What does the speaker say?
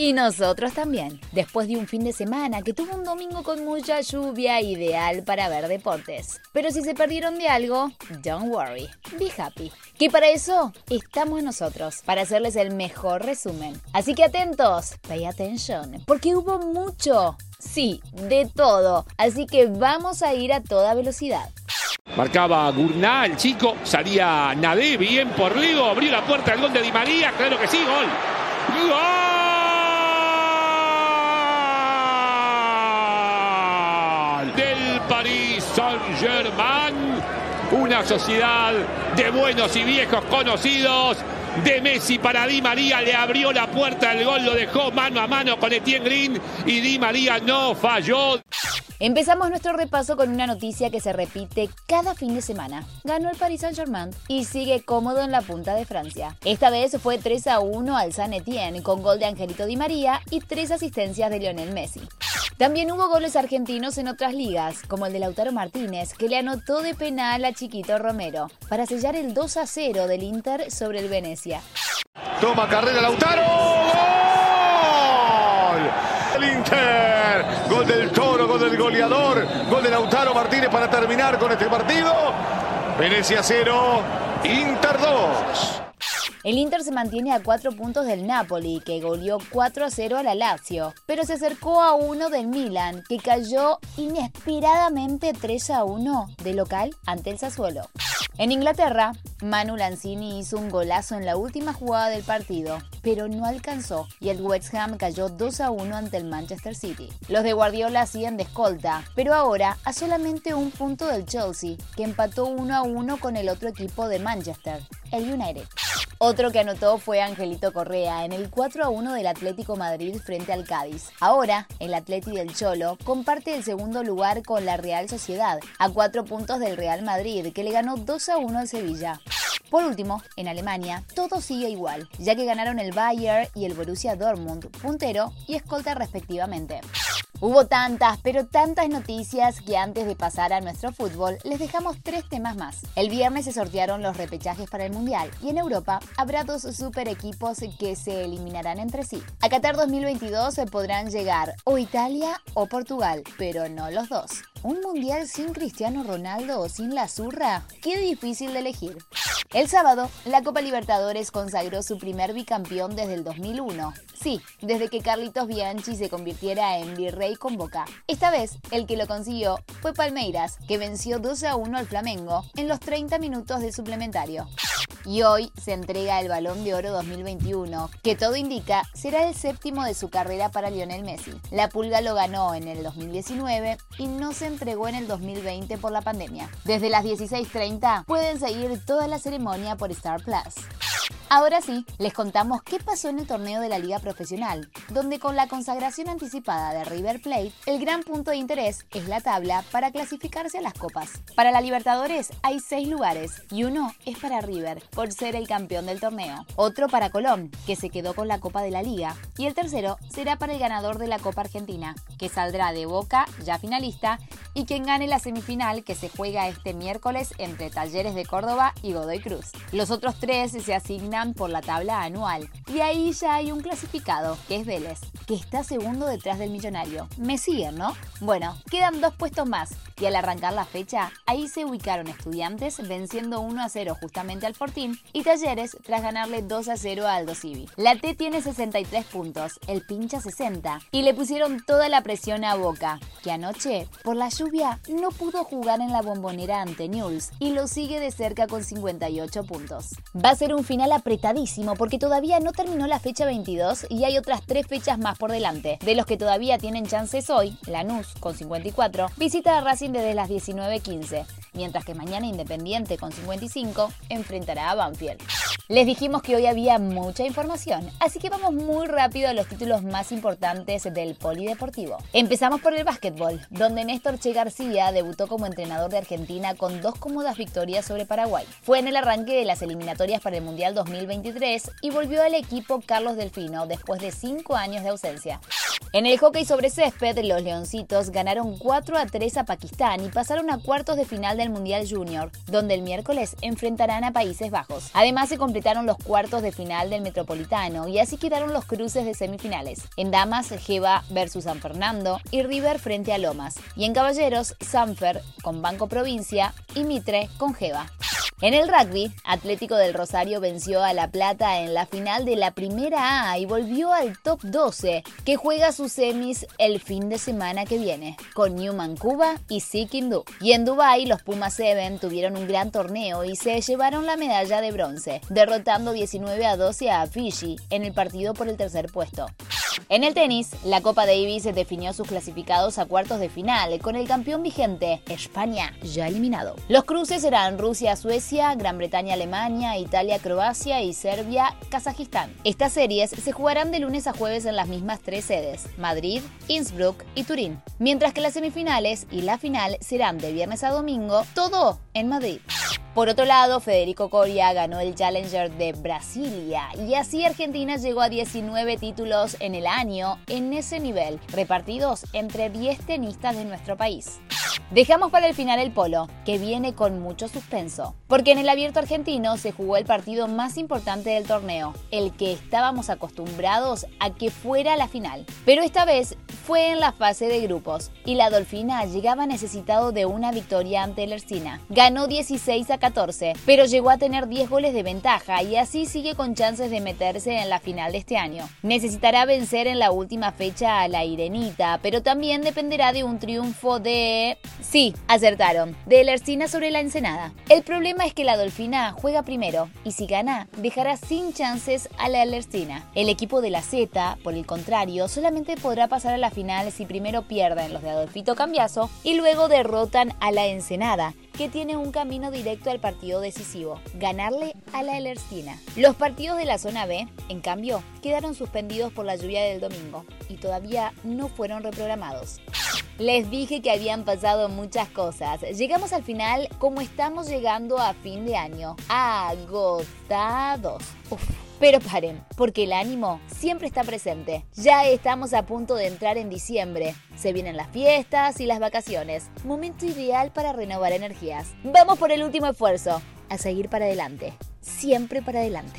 Y nosotros también, después de un fin de semana que tuvo un domingo con mucha lluvia ideal para ver deportes. Pero si se perdieron de algo, don't worry, be happy. Que para eso estamos nosotros, para hacerles el mejor resumen. Así que atentos, pay attention, porque hubo mucho, sí, de todo. Así que vamos a ir a toda velocidad. Marcaba Gurná, el chico, salía Nadé, bien por Lego, abrió la puerta del gol de Di María, claro que sí, gol. ¡Gol! Paris Saint-Germain, una sociedad de buenos y viejos conocidos. De Messi para Di María le abrió la puerta, el gol lo dejó mano a mano con Etienne Green y Di María no falló. Empezamos nuestro repaso con una noticia que se repite cada fin de semana. Ganó el Paris Saint-Germain y sigue cómodo en la punta de Francia. Esta vez fue 3 a 1 al San Etienne con gol de Angelito Di María y tres asistencias de Lionel Messi. También hubo goles argentinos en otras ligas, como el de Lautaro Martínez, que le anotó de penal a Chiquito Romero, para sellar el 2 a 0 del Inter sobre el Venecia. Toma carrera Lautaro. ¡Gol! El Inter. Gol del Toro, gol del goleador. Gol de Lautaro Martínez para terminar con este partido. Venecia 0, Inter 2. El Inter se mantiene a cuatro puntos del Napoli, que goleó 4 a 0 a la Lazio, pero se acercó a uno del Milan, que cayó inesperadamente 3 a 1 de local ante el Sassuolo. En Inglaterra, Manu Lanzini hizo un golazo en la última jugada del partido, pero no alcanzó y el West Ham cayó 2 a 1 ante el Manchester City. Los de Guardiola siguen de escolta, pero ahora a solamente un punto del Chelsea, que empató 1 a 1 con el otro equipo de Manchester, el United. Otro que anotó fue Angelito Correa en el 4 a 1 del Atlético Madrid frente al Cádiz. Ahora, el Atleti del Cholo comparte el segundo lugar con la Real Sociedad, a cuatro puntos del Real Madrid, que le ganó 2 a 1 al Sevilla. Por último, en Alemania, todo sigue igual, ya que ganaron el Bayern y el Borussia Dortmund, puntero y escolta respectivamente. Hubo tantas, pero tantas noticias que antes de pasar a nuestro fútbol les dejamos tres temas más. El viernes se sortearon los repechajes para el Mundial y en Europa habrá dos super equipos que se eliminarán entre sí. A Qatar 2022 se podrán llegar o Italia o Portugal, pero no los dos. ¿Un mundial sin Cristiano Ronaldo o sin la zurra? Qué difícil de elegir. El sábado, la Copa Libertadores consagró su primer bicampeón desde el 2001. Sí, desde que Carlitos Bianchi se convirtiera en virrey con Boca. Esta vez, el que lo consiguió fue Palmeiras, que venció 2 a 1 al Flamengo en los 30 minutos de suplementario. Y hoy se entrega el Balón de Oro 2021, que todo indica será el séptimo de su carrera para Lionel Messi. La Pulga lo ganó en el 2019 y no se entregó en el 2020 por la pandemia. Desde las 16.30 pueden seguir toda la ceremonia por Star Plus. Ahora sí, les contamos qué pasó en el torneo de la Liga Profesional, donde con la consagración anticipada de River Plate, el gran punto de interés es la tabla para clasificarse a las copas. Para la Libertadores hay seis lugares y uno es para River, por ser el campeón del torneo. Otro para Colón, que se quedó con la Copa de la Liga. Y el tercero será para el ganador de la Copa Argentina, que saldrá de Boca, ya finalista, y quien gane la semifinal que se juega este miércoles entre Talleres de Córdoba y Godoy Cruz. Los otros tres se asignan por la tabla anual y ahí ya hay un clasificado, que es Vélez, que está segundo detrás del millonario. Me siguen, ¿no? Bueno, quedan dos puestos más y al arrancar la fecha, ahí se ubicaron estudiantes venciendo 1 a 0 justamente al Fortín y Talleres tras ganarle 2 a 0 a Aldo Civi. La T tiene 63 puntos, el pincha 60 y le pusieron toda la presión a Boca, anoche, por la lluvia no pudo jugar en la bombonera ante Newell's y lo sigue de cerca con 58 puntos. Va a ser un final apretadísimo porque todavía no terminó la fecha 22 y hay otras tres fechas más por delante. De los que todavía tienen chances hoy, Lanús con 54 visita a Racing desde las 19.15, mientras que mañana Independiente con 55 enfrentará a Banfield. Les dijimos que hoy había mucha información, así que vamos muy rápido a los títulos más importantes del polideportivo. Empezamos por el básquetbol, donde Néstor Che García debutó como entrenador de Argentina con dos cómodas victorias sobre Paraguay. Fue en el arranque de las eliminatorias para el Mundial 2023 y volvió al equipo Carlos Delfino después de cinco años de ausencia. En el hockey sobre césped, los Leoncitos ganaron 4 a 3 a Pakistán y pasaron a cuartos de final del Mundial Junior, donde el miércoles enfrentarán a Países Bajos. Además, se completaron los cuartos de final del Metropolitano y así quedaron los cruces de semifinales. En damas, Geva versus San Fernando y River frente a Lomas. Y en caballeros, Sanfer con Banco Provincia y Mitre con Geva. En el rugby, Atlético del Rosario venció a La Plata en la final de la Primera A y volvió al top 12, que juega sus semis el fin de semana que viene, con Newman Cuba y Sikkim Du. Y en Dubai los Pumas 7 tuvieron un gran torneo y se llevaron la medalla de bronce, derrotando 19 a 12 a Fiji en el partido por el tercer puesto. En el tenis, la Copa Davis definió sus clasificados a cuartos de final, con el campeón vigente, España, ya eliminado. Los cruces serán Rusia-Suecia, Gran Bretaña-Alemania, Italia-Croacia y Serbia-Kazajistán. Estas series se jugarán de lunes a jueves en las mismas tres sedes, Madrid, Innsbruck y Turín, mientras que las semifinales y la final serán de viernes a domingo, todo en Madrid. Por otro lado, Federico Coria ganó el Challenger de Brasilia y así Argentina llegó a 19 títulos en el año en ese nivel, repartidos entre 10 tenistas de nuestro país. Dejamos para el final el polo, que viene con mucho suspenso, porque en el abierto argentino se jugó el partido más importante del torneo, el que estábamos acostumbrados a que fuera la final. Pero esta vez fue en la fase de grupos y la Dolfina llegaba necesitado de una victoria ante el Ercina. Ganó 16 a 14, pero llegó a tener 10 goles de ventaja y así sigue con chances de meterse en la final de este año. Necesitará vencer en la última fecha a la Irenita, pero también dependerá de un triunfo de Sí, acertaron. De Ercina sobre la Ensenada. El problema es que la Dolfina juega primero y si gana, dejará sin chances a la Ercina. El equipo de la Z, por el contrario, solamente podrá pasar a la final si primero pierden los de Adolfito Cambiaso y luego derrotan a la Ensenada, que tiene un camino directo al partido decisivo, ganarle a la Elercina. Los partidos de la zona B, en cambio, quedaron suspendidos por la lluvia del domingo y todavía no fueron reprogramados. Les dije que habían pasado muchas cosas. Llegamos al final como estamos llegando a fin de año. Agotados. Pero paren, porque el ánimo siempre está presente. Ya estamos a punto de entrar en diciembre. Se vienen las fiestas y las vacaciones. Momento ideal para renovar energías. Vamos por el último esfuerzo. A seguir para adelante. Siempre para adelante.